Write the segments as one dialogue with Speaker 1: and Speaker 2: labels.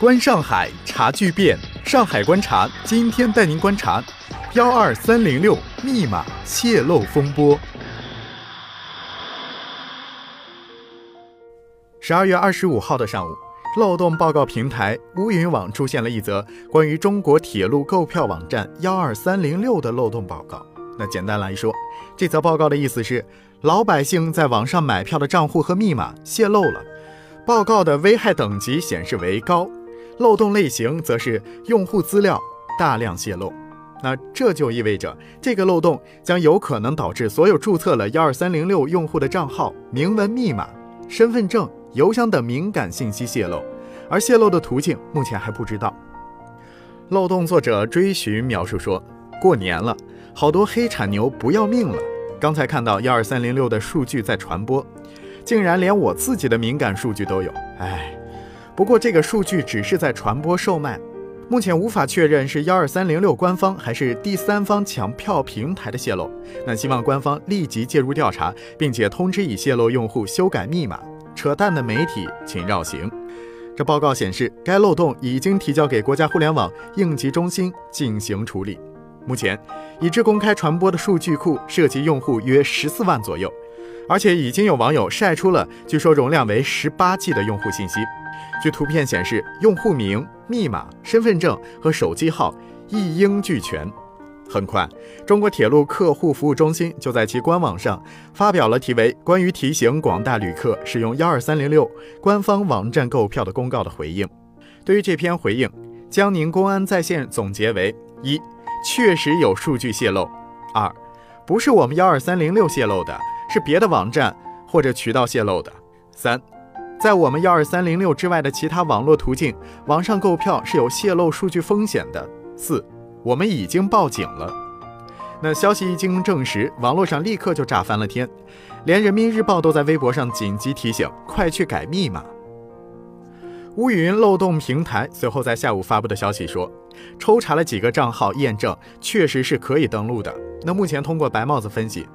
Speaker 1: 观上海，查巨变。上海观察，今天带您观察幺二三零六密码泄露风波。十二月二十五号的上午，漏洞报告平台乌云网出现了一则关于中国铁路购票网站幺二三零六的漏洞报告。那简单来说，这则报告的意思是，老百姓在网上买票的账户和密码泄露了。报告的危害等级显示为高。漏洞类型则是用户资料大量泄露，那这就意味着这个漏洞将有可能导致所有注册了幺二三零六用户的账号、明文密码、身份证、邮箱等敏感信息泄露，而泄露的途径目前还不知道。漏洞作者追寻描述说：“过年了，好多黑产牛不要命了。刚才看到幺二三零六的数据在传播，竟然连我自己的敏感数据都有，唉。”不过，这个数据只是在传播售卖，目前无法确认是幺二三零六官方还是第三方抢票平台的泄露。那希望官方立即介入调查，并且通知已泄露用户修改密码。扯淡的媒体，请绕行。这报告显示，该漏洞已经提交给国家互联网应急中心进行处理。目前，已知公开传播的数据库涉及用户约十四万左右，而且已经有网友晒出了据说容量为十八 G 的用户信息。据图片显示，用户名、密码、身份证和手机号一应俱全。很快，中国铁路客户服务中心就在其官网上发表了题为《关于提醒广大旅客使用幺二三零六官方网站购票的公告》的回应。对于这篇回应，江宁公安在线总结为：一、确实有数据泄露；二、不是我们幺二三零六泄露的，是别的网站或者渠道泄露的；三。在我们幺二三零六之外的其他网络途径，网上购票是有泄露数据风险的。四，我们已经报警了。那消息一经证实，网络上立刻就炸翻了天，连人民日报都在微博上紧急提醒：快去改密码。乌云漏洞平台随后在下午发布的消息说，抽查了几个账号，验证确实是可以登录的。那目前通过白帽子分析。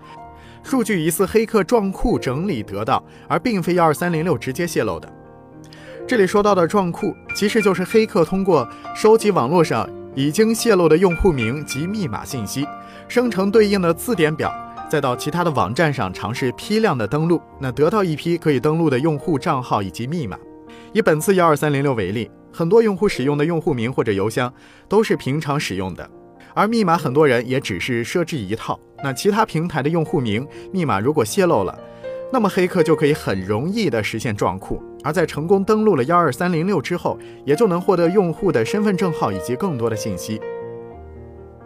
Speaker 1: 数据疑似黑客撞库整理得到，而并非幺二三零六直接泄露的。这里说到的撞库，其实就是黑客通过收集网络上已经泄露的用户名及密码信息，生成对应的字典表，再到其他的网站上尝试批量的登录，那得到一批可以登录的用户账号以及密码。以本次幺二三零六为例，很多用户使用的用户名或者邮箱都是平常使用的。而密码很多人也只是设置一套，那其他平台的用户名、密码如果泄露了，那么黑客就可以很容易的实现撞库，而在成功登录了幺二三零六之后，也就能获得用户的身份证号以及更多的信息。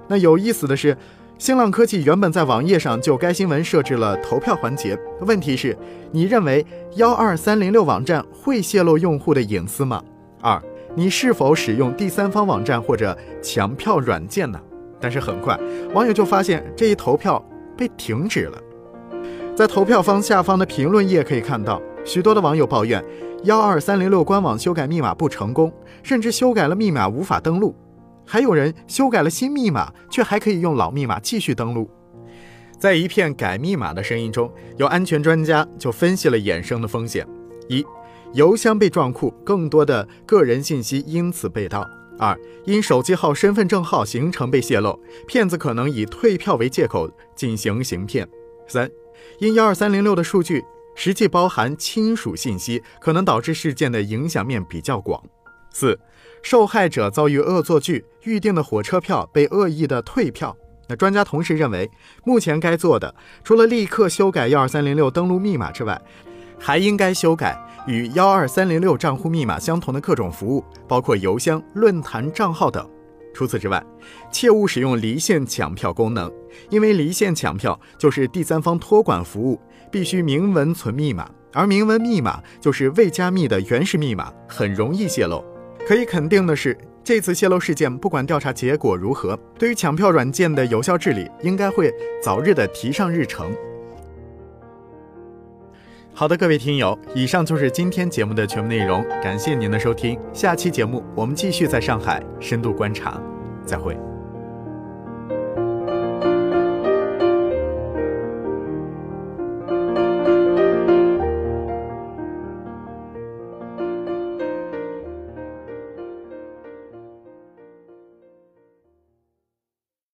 Speaker 1: 那有意思的是，新浪科技原本在网页上就该新闻设置了投票环节，问题是，你认为幺二三零六网站会泄露用户的隐私吗？二，你是否使用第三方网站或者抢票软件呢？但是很快，网友就发现这一投票被停止了。在投票方下方的评论页可以看到，许多的网友抱怨幺二三零六官网修改密码不成功，甚至修改了密码无法登录。还有人修改了新密码，却还可以用老密码继续登录。在一片改密码的声音中，有安全专家就分析了衍生的风险：一、邮箱被撞库，更多的个人信息因此被盗。二、因手机号、身份证号形成被泄露，骗子可能以退票为借口进行行骗。三、因幺二三零六的数据实际包含亲属信息，可能导致事件的影响面比较广。四、受害者遭遇恶作剧，预定的火车票被恶意的退票。那专家同时认为，目前该做的除了立刻修改幺二三零六登录密码之外，还应该修改与幺二三零六账户密码相同的各种服务，包括邮箱、论坛账号等。除此之外，切勿使用离线抢票功能，因为离线抢票就是第三方托管服务，必须明文存密码，而明文密码就是未加密的原始密码，很容易泄露。可以肯定的是，这次泄露事件不管调查结果如何，对于抢票软件的有效治理，应该会早日的提上日程。好的，各位听友，以上就是今天节目的全部内容，感谢您的收听。下期节目我们继续在上海深度观察，再会。